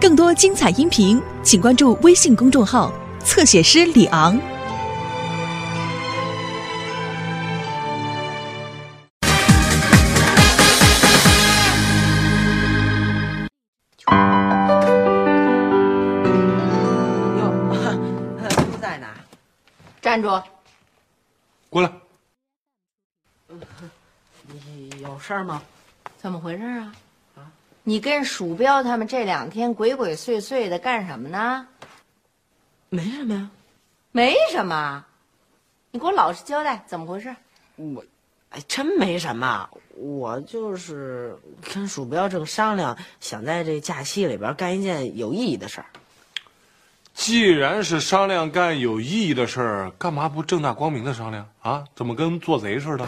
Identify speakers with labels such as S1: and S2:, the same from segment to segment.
S1: 更多精彩音频，请关注微信公众号“侧写师李昂”。
S2: 哟，不在呢。
S3: 站住！
S4: 过来，
S2: 你有事儿吗？
S3: 怎么回事啊？你跟鼠标他们这两天鬼鬼祟祟的干什么呢？
S2: 没什么呀。
S3: 没什么，你给我老实交代，怎么回事？
S2: 我，哎，真没什么。我就是跟鼠标正商量，想在这假期里边干一件有意义的事儿。
S4: 既然是商量干有意义的事儿，干嘛不正大光明的商量啊？怎么跟做贼似的？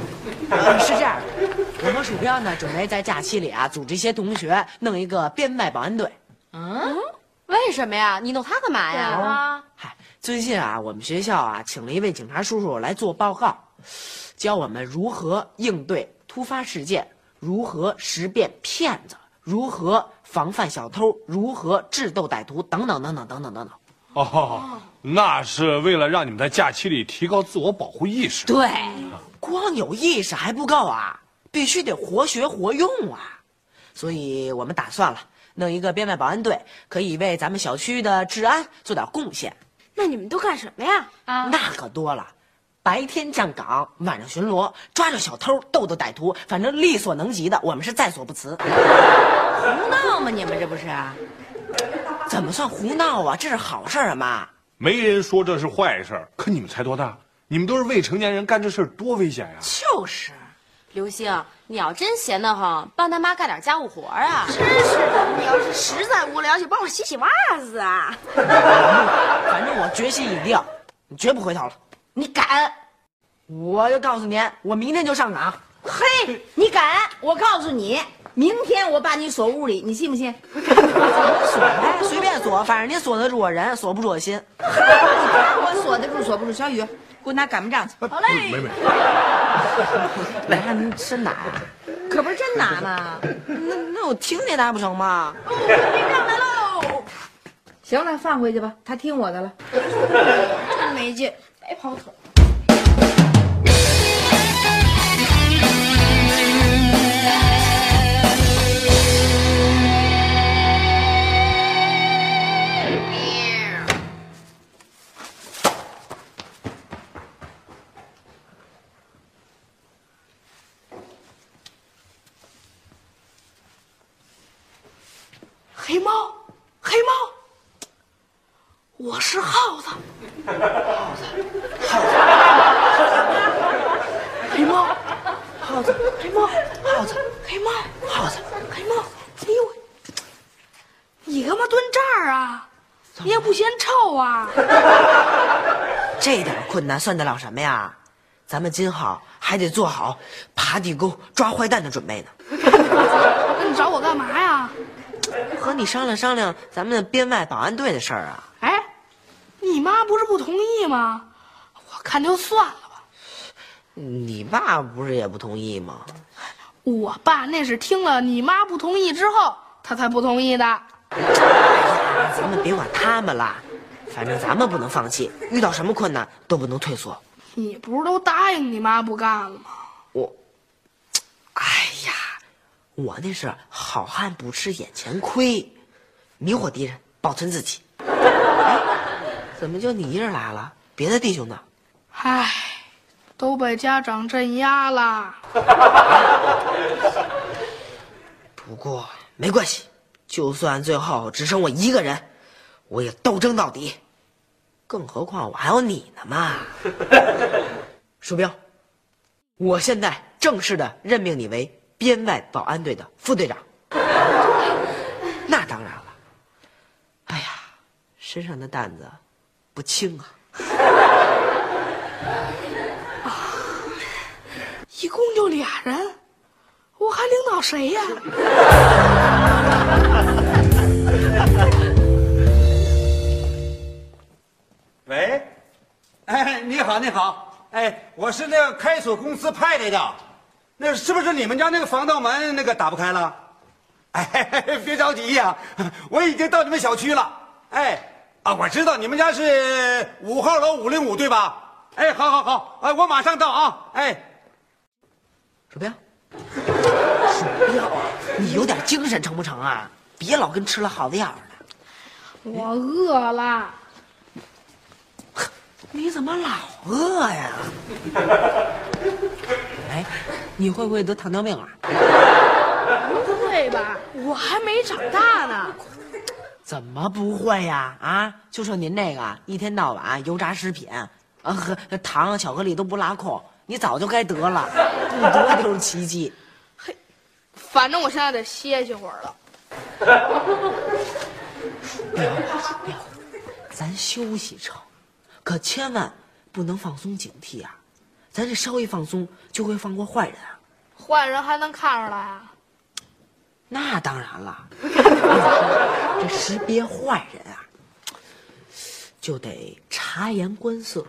S2: 呃 是这样的，我和鼠标呢，准备在假期里啊，组织一些同学弄一个编外保安队。
S3: 嗯，
S5: 为什么呀？你弄他干嘛呀？
S3: 啊，
S2: 嗨，最近啊，我们学校啊，请了一位警察叔叔来做报告，教我们如何应对突发事件，如何识辨骗子，如何防范小偷，如何智斗歹徒，等等等等等等等等。
S4: 哦，那是为了让你们在假期里提高自我保护意识。
S2: 对，光有意识还不够啊，必须得活学活用啊。所以我们打算了，弄一个编外保安队，可以为咱们小区的治安做点贡献。
S5: 那你们都干什么呀？啊，
S2: 那可多了，白天站岗，晚上巡逻，抓着小偷，逗逗歹徒，反正力所能及的，我们是在所不辞。
S3: 胡闹吗？你们这不是？
S2: 怎么算胡闹啊？这是好事儿啊，妈。
S4: 没人说这是坏事儿，可你们才多大？你们都是未成年人，干这事儿多危险呀！
S2: 就是，
S5: 刘星，你要真闲得慌，帮他妈干点家务活啊！
S6: 真是的，你要是实在无聊，就帮我洗洗袜子啊！
S2: 反正我决心已定，你绝不回头了。
S3: 你敢？
S2: 我就告诉你，我明天就上岗。
S3: 嘿，你敢？我告诉你，明天我把你锁屋里，你信不信？
S2: 锁呗，随便锁，反正你锁得住我人，锁不住我心。
S3: 我锁得住，锁不住。小雨，给我拿擀面杖去。
S4: 好嘞，美美，
S2: 来，您真拿呀？
S3: 可不是真拿吗？
S2: 那那我听你拿不成吗？
S3: 擀杖来喽！行了，放回去吧，他听我的了。
S6: 真没劲，白跑腿。我是耗子。耗子，耗子黑猫，耗子，黑猫，耗子，黑猫，耗子，黑猫。哎呦喂，你干嘛蹲这儿啊？你也不嫌臭啊？
S2: 这点困难算得了什么呀？咱们今后还得做好爬地沟抓坏蛋的准备呢。
S6: 那你找我干嘛呀？
S2: 和你商量商量咱们编外保安队的事儿啊。
S6: 哎，你妈不是不同意吗？我看就算了吧。
S2: 你爸不是也不同意吗？
S6: 我爸那是听了你妈不同意之后，他才不同意的。
S2: 咱们别管他们了，反正咱们不能放弃，遇到什么困难都不能退缩。
S6: 你不是都答应你妈不干了吗？
S2: 我，哎呀，我那是好汉不吃眼前亏，迷惑敌人，保存自己。哎，怎么就你一人来了？别的弟兄呢？
S6: 唉，都被家长镇压了。
S2: 不过没关系，就算最后只剩我一个人，我也斗争到底。更何况我还有你呢嘛！鼠标，我现在正式的任命你为编外保安队的副队长。那当然了。哎呀，身上的担子不轻啊！
S6: 一共就俩人，我还领导谁呀？
S7: 喂，哎，你好，你好，哎，我是那个开锁公司派来的，那是不是你们家那个防盗门那个打不开了？哎，别着急呀，我已经到你们小区了。哎，啊，我知道你们家是五号楼五零五对吧？哎，好好好，哎，我马上到啊。哎，
S2: 鼠标，鼠标，你有点精神成不成啊？别老跟吃了耗子药似的。
S6: 我饿了。
S2: 你怎么老饿呀？哎，你会不会得糖尿病啊？
S6: 不会吧？我还没长大呢。
S2: 怎么不会呀？啊，就说您这个一天到晚油炸食品，啊和糖巧克力都不拉空，你早就该得了，不得就是奇迹。
S6: 嘿反正我现在得歇歇会儿了。
S2: 别别，咱休息成，可千万不能放松警惕啊！咱这稍一放松，就会放过坏人啊。
S6: 坏人还能看出来啊？
S2: 那当然了，这识别坏人啊，就得察言观色。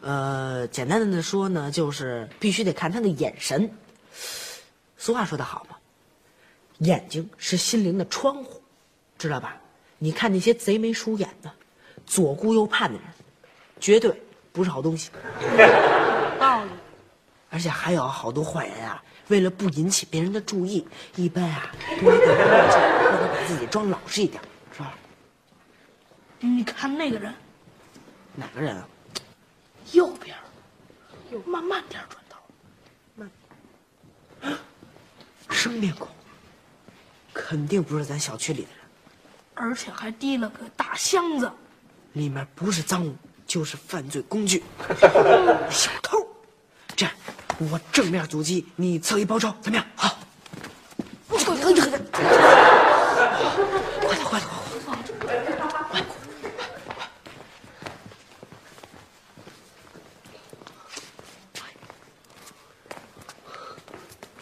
S2: 呃，简单的说呢，就是必须得看他的眼神。俗话说得好嘛，眼睛是心灵的窗户，知道吧？你看那些贼眉鼠眼的、左顾右盼的人，绝对不是好东西。
S6: 道理。
S2: 而且还有好多坏人啊，为了不引起别人的注意，一般啊都会戴个墨镜，或者把自己装老实一点，是吧？
S6: 你看那个人，
S2: 哪个人啊？
S6: 右边，慢慢点转头。
S2: 慢生面孔，肯定不是咱小区里的人，
S6: 而且还提了个大箱子。
S2: 里面不是赃物就是犯罪工具，小偷。我正面阻击，你侧翼包抄，怎么样？好。快点，快点，快点，快点！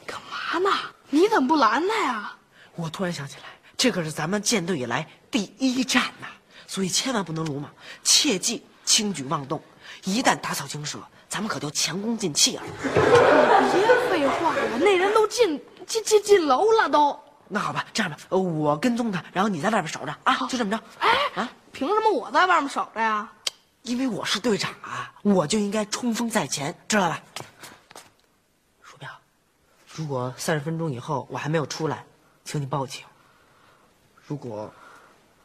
S6: 干嘛呢？你怎么不拦他呀？
S2: 我突然想起来，这可是咱们舰队以来第一战呐，所以千万不能鲁莽，切记轻举妄动。一旦打草惊蛇，咱们可就前功尽弃了。
S6: 别废话了，那人都进进进进楼了都。
S2: 那好吧，这样吧，呃我跟踪他，然后你在外边守着啊，就这么着。
S6: 哎
S2: 啊，
S6: 凭什么我在外面守着呀？
S2: 因为我是队长啊，我就应该冲锋在前，知道吧？鼠标，如果三十分钟以后我还没有出来，请你报警。如果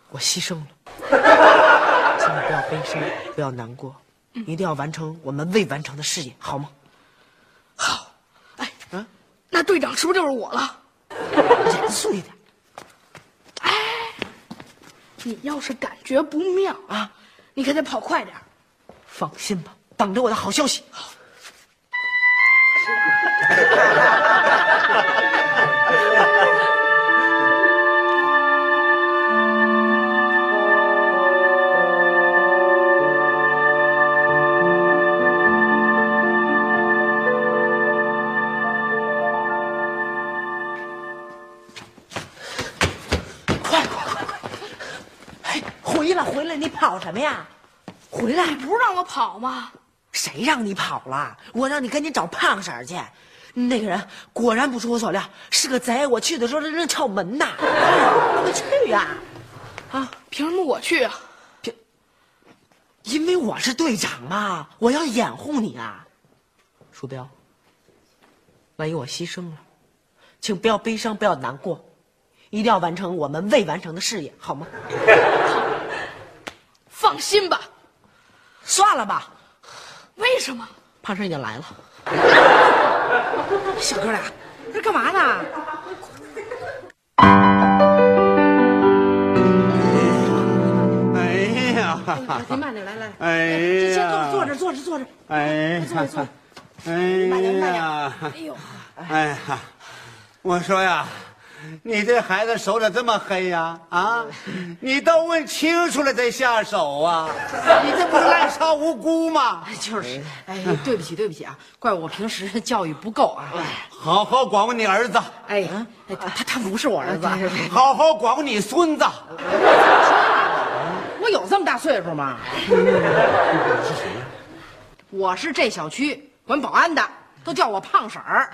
S2: 我牺牲了，请你不要悲伤，不要难过，一定要完成我们未完成的事业，好吗？
S6: 好，哎，
S2: 嗯，
S6: 那队长是不是就是我了？
S2: 严肃一点哎
S6: 你要是感觉不妙
S2: 啊，
S6: 你可得跑快点。
S2: 放心吧，等着我的好消息。快 回来回来，你跑什么呀？回来！
S6: 不是让我跑吗？
S2: 谁让你跑了？我让你赶紧找胖婶儿去。那个人果然不出我所料，是个贼。我去的时候，他正撬门呢。快去呀！啊，
S6: 凭什么我去啊？
S2: 凭因为我是队长嘛，我要掩护你啊。鼠标，万一我牺牲了，请不要悲伤，不要难过，一定要完成我们未完成的事业，好吗？
S6: 放心吧。
S2: 算了吧，
S6: 为什么？
S2: 胖婶已经来了。小哥俩，这干嘛呢？
S7: 哎呀，
S2: 您慢点，来来，
S7: 哎
S2: 先坐
S7: 呀，
S2: 坐着，坐着，坐着。
S7: 哎，
S2: 坐着，坐着。
S7: 哎
S2: 慢点慢点
S7: 呀，
S6: 哎呦，
S7: 哎呀，我说呀，你这孩子手咋这么黑呀？啊，你都问清楚了再下手啊！你这不是滥杀无辜吗？
S8: 就是，哎，对不起，对不起啊，怪我平时教育不够啊。
S7: 好好管管你儿子，
S8: 哎，哎他他不是我儿子，
S7: 好好管管你孙子。
S8: 我有这么大岁数吗？你是谁我是这小区管保安的，都叫我胖婶儿。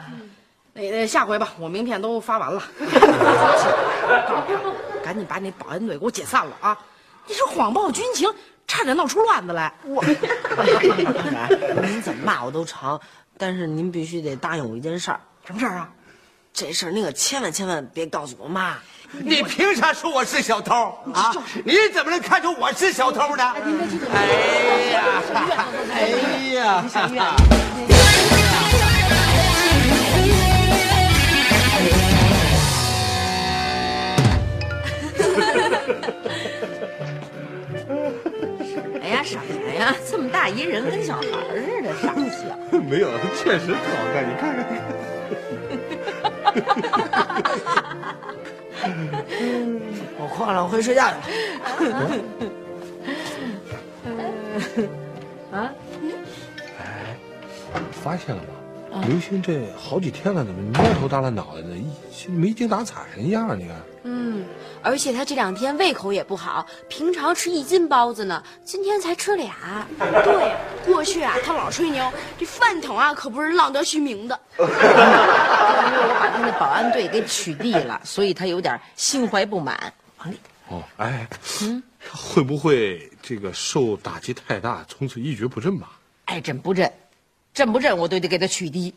S8: 那那下回吧，我名片都发完了，赶紧把那保安队给我解散了啊！你是谎报军情，差点闹出乱子来。我
S2: 您怎么骂我都成，但是您必须得答应我一件事儿。
S8: 什么事儿啊？
S2: 这事儿您可千万千万别告诉我妈。
S7: 你凭啥说我是小偷啊？你怎么能看出我是小偷呢？哎呀，哎呀！
S3: 哎呀，什么呀？这么大一人跟小孩似的，傻笑。
S4: 没有，确实挺好看，你看看。
S2: 我困了，我回去睡觉去。
S3: 啊？
S4: 哎，发现了吗？刘星这好几天了，怎么蔫头耷拉脑袋的，一没精打采一样？你看。
S5: 嗯，而且他这两天胃口也不好，平常吃一斤包子呢，今天才吃俩。
S6: 对，过去啊，他老吹牛，这饭桶啊可不是浪得虚名的。
S8: 因为我把他那保安队给取缔了，所以他有点心怀不满。王丽，
S4: 哦，哎，嗯，会不会这个受打击太大，从此一蹶不振吧？
S8: 爱振不振，振不振我都得给他取缔。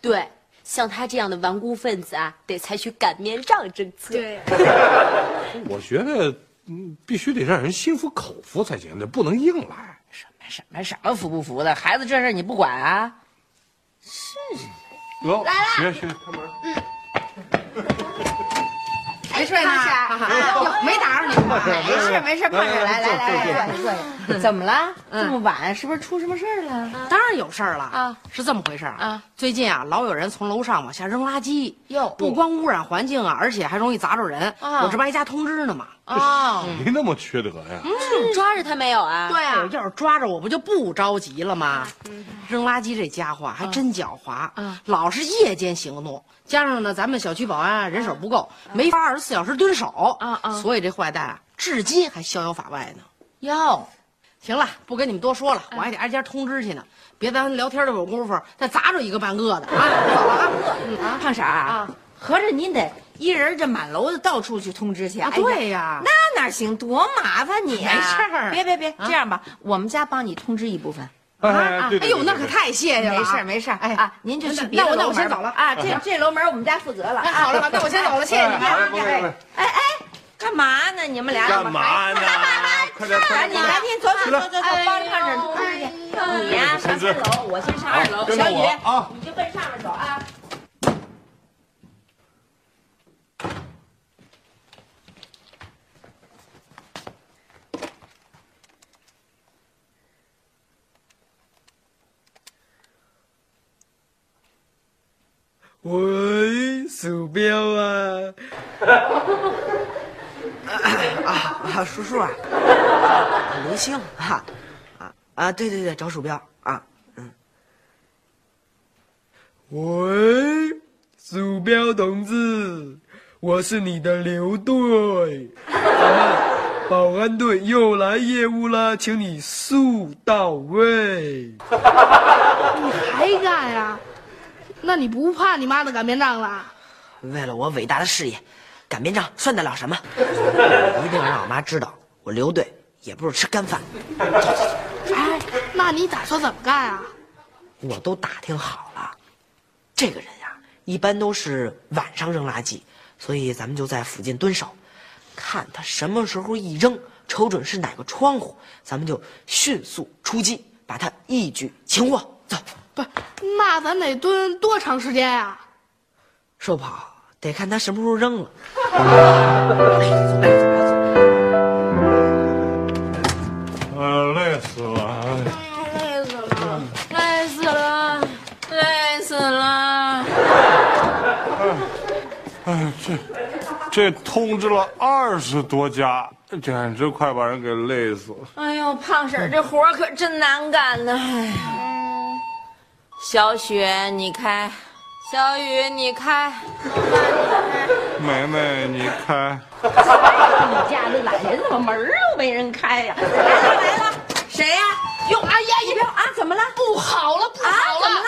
S5: 对，像他这样的顽固分子啊，得采取擀面杖政策。
S6: 对，
S4: 我觉得，嗯，必须得让人心服口服才行，这不能硬来。
S8: 什么什么什么服不服的，孩子这事你不管啊？
S4: 哟，学学开门。
S8: 没睡呢？哈哈哟没打扰你？
S3: 没事没事，胖婶来来来来，坐下坐下。怎么了？这么晚，是不是出什么事儿了？
S8: 当然有事儿了
S3: 啊！
S8: 是这么回事儿
S3: 啊！
S8: 最近啊，老有人从楼上往下扔垃圾，
S3: 哟
S8: 不光污染环境啊，而且还容易砸着人。
S3: 啊
S8: 我这不还加通知呢吗？
S3: 哦，
S4: 没那么缺德呀！
S5: 抓着他没有啊？
S8: 对啊，要是抓着我不就不着急了吗？扔垃圾这家伙还真狡猾，
S3: 嗯
S8: 老是夜间行动，加上呢，咱们小区保安啊人手不够，没法二十四小时蹲守，
S3: 啊啊
S8: 所以这坏蛋啊，至今还逍遥法外呢。
S3: 哟，
S8: 行了，不跟你们多说了，我还得挨家通知去呢，别咱聊天的有功夫再砸着一个半个的啊！走了啊！
S3: 胖婶儿啊，合着您得一人这满楼子到处去通知去
S8: 啊，对呀，
S3: 那哪行？多麻烦你啊！
S8: 没事儿
S3: 别别别，这样吧，我们家帮你通知一部分。
S4: 哎，对
S8: 哎呦，那可太谢谢了啊！
S3: 没事儿没事儿，
S8: 哎
S3: 啊，您就去
S8: 那
S3: 别
S8: 那我那我先走了
S3: 啊！这这楼门我们家负责了。
S8: 哎，好了吧，那我先走了，谢谢你
S4: 哎
S8: 啊！
S3: 哎哎，干嘛呢？你们俩
S4: 干嘛呢？快点快
S3: 赶紧！赶紧走走走走走，帮着胖婶通知去。你呀上三楼，我先上二楼。小雨
S4: 啊
S3: 你就奔上面走啊。
S9: 喂，鼠标啊！
S2: 啊啊，叔叔啊，刘星哈啊啊，对对对，找鼠标啊，嗯，
S9: 喂，鼠标同志，我是你的刘队，啊保安队又来业务了，请你速到位。
S6: 你还干呀？那你不怕你妈的擀面杖了？
S2: 为了我伟大的事业，擀面杖算得了什么？一定要让我妈知道，我刘队也不是吃干饭。
S6: 哎，那你打算怎么干啊？
S2: 我都打听好了，这个人呀，一般都是晚上扔垃圾，所以咱们就在附近蹲守，看他什么时候一扔，瞅准是哪个窗户，咱们就迅速出击，把他一举擒获。走，
S6: 不是，那咱得蹲多长时间呀、
S2: 说不好得看他什么时候扔了。
S4: 呃，累死了。
S5: 累死了，累死了，累死了！
S4: 哎，这这通知了二十多家，简直快把人给累死了。
S3: 哎呦，胖婶这活可真难干呢。哎呀，小雪你开，小雨你开，
S4: 梅梅，你开。
S3: 你家的懒人怎么门儿都没人开呀？来了来了，谁呀？哟，哎呀，一彪啊，怎么了？
S6: 不好了，不好了！
S3: 啊怎么了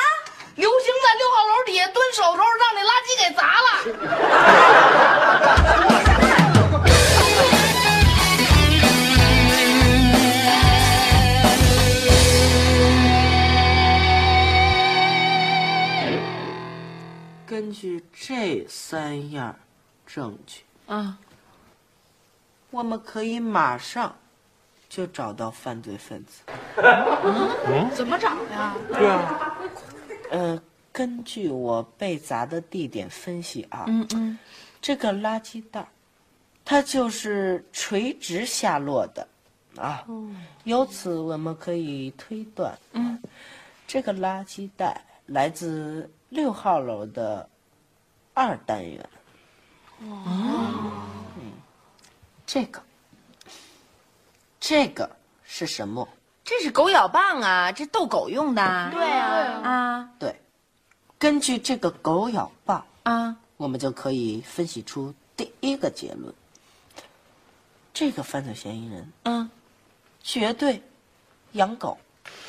S6: 刘星
S8: 在六号楼底下蹲守时候让那垃圾给砸了。
S2: 这三样证据，
S3: 啊，
S2: 我们可以马上就找到犯罪分子。
S8: 怎么找呀？
S4: 对啊，
S2: 呃，根据我被砸的地点分析啊，
S3: 嗯嗯，
S2: 这个垃圾袋，它就是垂直下落的，啊，由此我们可以推断，嗯，这个垃圾袋来自六号楼的二单元。哦，嗯，这个，这个是什么？
S3: 这是狗咬棒啊，这逗狗用的。
S5: 对啊，
S3: 啊
S2: 对，根据这个狗咬棒，
S3: 啊，
S2: 我们就可以分析出第一个结论：这个犯罪嫌疑人
S3: 嗯，
S2: 绝对养狗。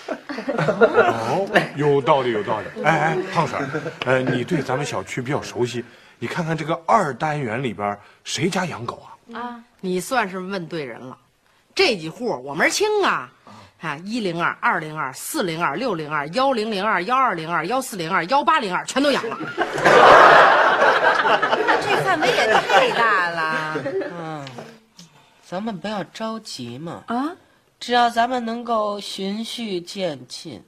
S4: 哦，有道理，有道理。哎哎，胖婶儿，呃，你对咱们小区比较熟悉，你看看这个二单元里边谁家养狗啊？
S8: 啊你算是问对人了，这几户我门清啊。啊，一零二、二零二、四零二、六零二、幺零零二、幺二零二、幺四零二、幺八零二，全都养了。
S3: 那 这范围也太大了。
S2: 嗯，咱们不要着急嘛，
S3: 啊，
S2: 只要咱们能够循序渐进，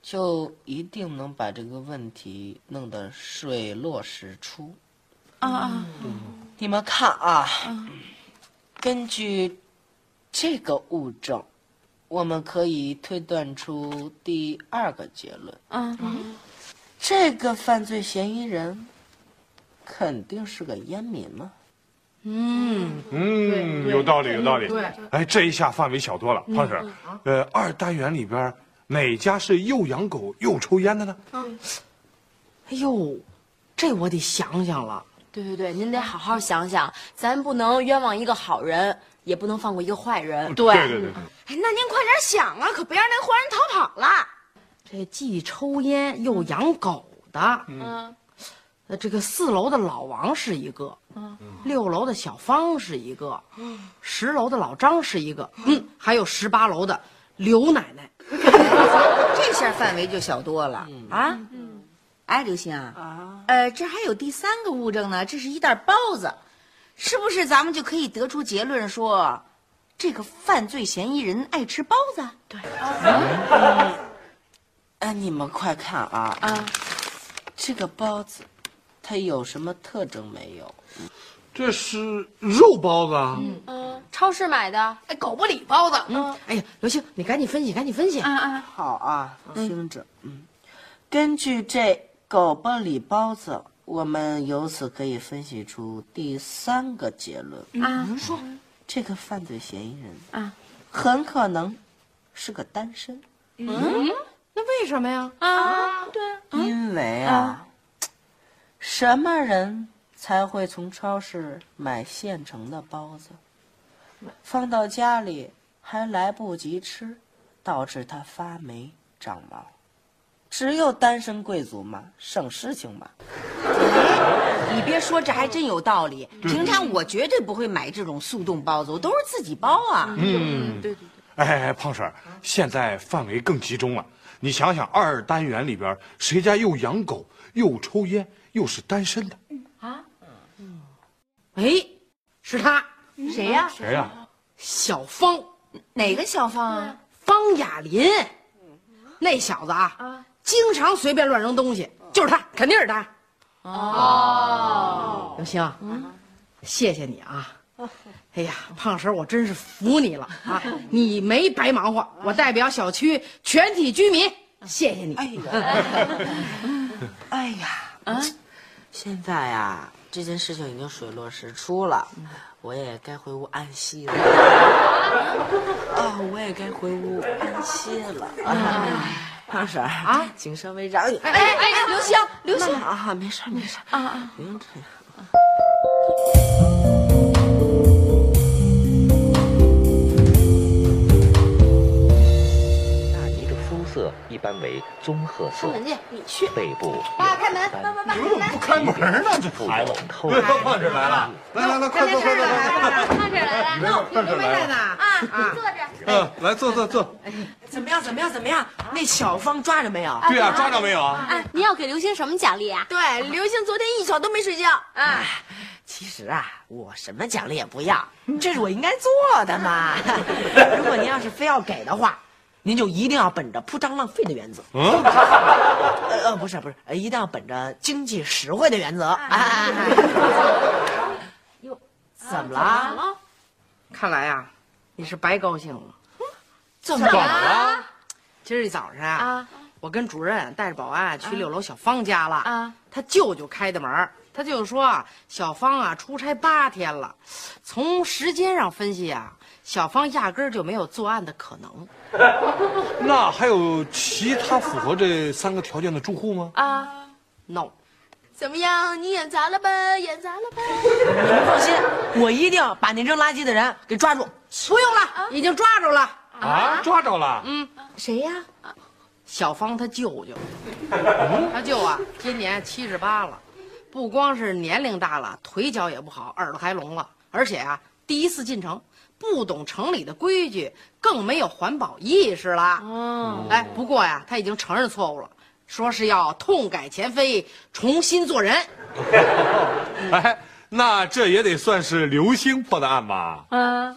S2: 就一定能把这个问题弄得水落石出。
S3: 啊啊，
S2: 你们看啊，根据这个物证，我们可以推断出第二个结论：
S3: 嗯，
S2: 这个犯罪嫌疑人肯定是个烟民嘛。
S8: 嗯，
S4: 嗯，有道理，有道理。
S8: 对，
S4: 哎，这一下范围小多了，胖婶儿。呃，二单元里边哪家是又养狗又抽烟的呢？
S8: 嗯哎呦，这我得想想了。
S5: 对对对，您得好好想想，咱不能冤枉一个好人，也不能放过一个坏人。
S4: 对对对对。
S6: 哎，那您快点想啊，可别让那坏人逃跑了。
S8: 这既抽烟又养狗的，
S5: 嗯，
S8: 呃，这个四楼的老王是一个，嗯六楼的小芳是一个，嗯十楼的老张是一个，嗯，还有十八楼的刘奶奶。
S3: 这下范围就小多了啊。哎，刘星啊，啊呃，这还有第三个物证呢，这是一袋包子，是不是咱们就可以得出结论说，这个犯罪嫌疑人爱吃包子？对，
S2: 哎，你们快看啊！
S3: 啊，
S2: 这个包子，它有什么特征没有？
S4: 这是肉包子啊。
S5: 嗯，超市买的。
S6: 哎，狗不理包子。
S8: 嗯，哎呀，刘星，你赶紧分析，赶紧分析。
S3: 啊啊，
S2: 好啊，听着，嗯，根据这狗不理包子，我们由此可以分析出第三个结论。
S3: 啊，说。
S2: 这个犯罪嫌疑人
S3: 啊，
S2: 很可能是个单身，
S8: 嗯，那为什么呀？
S3: 啊，对，
S2: 因为啊，什么人才会从超市买现成的包子，放到家里还来不及吃，导致它发霉长毛？只有单身贵族嘛，省事情嘛。
S3: 你别说，这还真有道理。平常我绝对不会买这种速冻包子，我都是自己包啊。
S4: 嗯，对对对。哎，胖婶儿，现在范围更集中了。你想想，二单元里边谁家又养狗又抽烟又是单身的？
S8: 啊哎，是他，
S3: 谁呀？
S4: 谁呀？
S8: 小芳，
S3: 哪个小芳啊？
S8: 方雅林，那小子啊，经常随便乱扔东西，就是他，肯定是他。哦，刘星，谢谢你啊！哎呀，胖婶，我真是服你了啊！你没白忙活，我代表小区全体居民谢谢你。
S2: 哎呀，哎呀，啊！现在呀，这件事情已经水落石出了，我也该回屋安息了。啊，我也该回屋安息了。啊，胖婶儿啊，请稍微让一。
S3: 哎哎哎，刘星，刘星
S2: 啊，没事没事啊啊，不用这样。
S10: 纳尼的肤色一般为棕褐色
S5: 出，门去，你去。
S10: 背部
S3: 爸开门
S10: 有斑
S3: 爸爸爸
S4: 不开门呢，这
S10: 腹
S4: 孩子对，
S10: 明
S4: 胖婶来了，来来来，快坐快坐快坐。
S5: 胖婶来了，
S4: 胖婶来了，
S8: 呢？
S5: 啊，坐着。
S4: 嗯，来坐坐坐。
S2: 怎么样？怎么样？怎么样？那小芳抓着没有？
S4: 对啊，抓着没有啊？
S5: 哎，您要给刘星什么奖励啊？
S6: 对，刘星昨天一宿都没睡觉。
S2: 哎，其实啊，我什么奖励也不要，这是我应该做的嘛。如果您要是非要给的话，您就一定要本着铺张浪费的原则。
S4: 嗯，
S2: 呃呃，不是不是，呃一定要本着经济实惠的原则。哎，哟，怎么了？
S8: 看来呀、你是白高兴了。
S5: 怎么
S4: 怎么了？
S8: 今儿一早上啊，
S5: 啊
S8: 我跟主任带着保安去六楼小芳家了。
S5: 啊，
S8: 他舅舅开的门儿他舅舅说啊，小芳啊出差八天了，从时间上分析啊，小芳压根儿就没有作案的可能。
S4: 那还有其他符合这三个条件的住户吗？
S5: 啊
S8: ，no，
S6: 怎么样？你演砸了吧？演砸了吧？
S2: 你们放心，我一定把那扔垃圾的人给抓住。
S8: 不用了，已经抓住了。
S4: 啊，抓着了。
S8: 嗯，
S6: 谁呀？
S8: 小芳她舅舅，他舅啊，今年七十八了，不光是年龄大了，腿脚也不好，耳朵还聋了，而且啊，第一次进城，不懂城里的规矩，更没有环保意识了。
S5: 哦，
S8: 哎，不过呀，他已经承认错误了，说是要痛改前非，重新做人。
S4: 哎，那这也得算是刘星破的案吧？
S5: 嗯，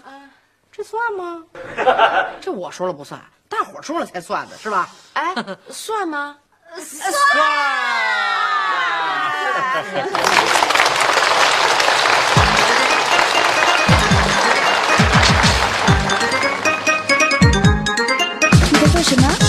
S8: 这算吗？这我说了不算，大伙儿说了才算的，是吧？
S5: 哎，算吗？
S11: 你在做什么？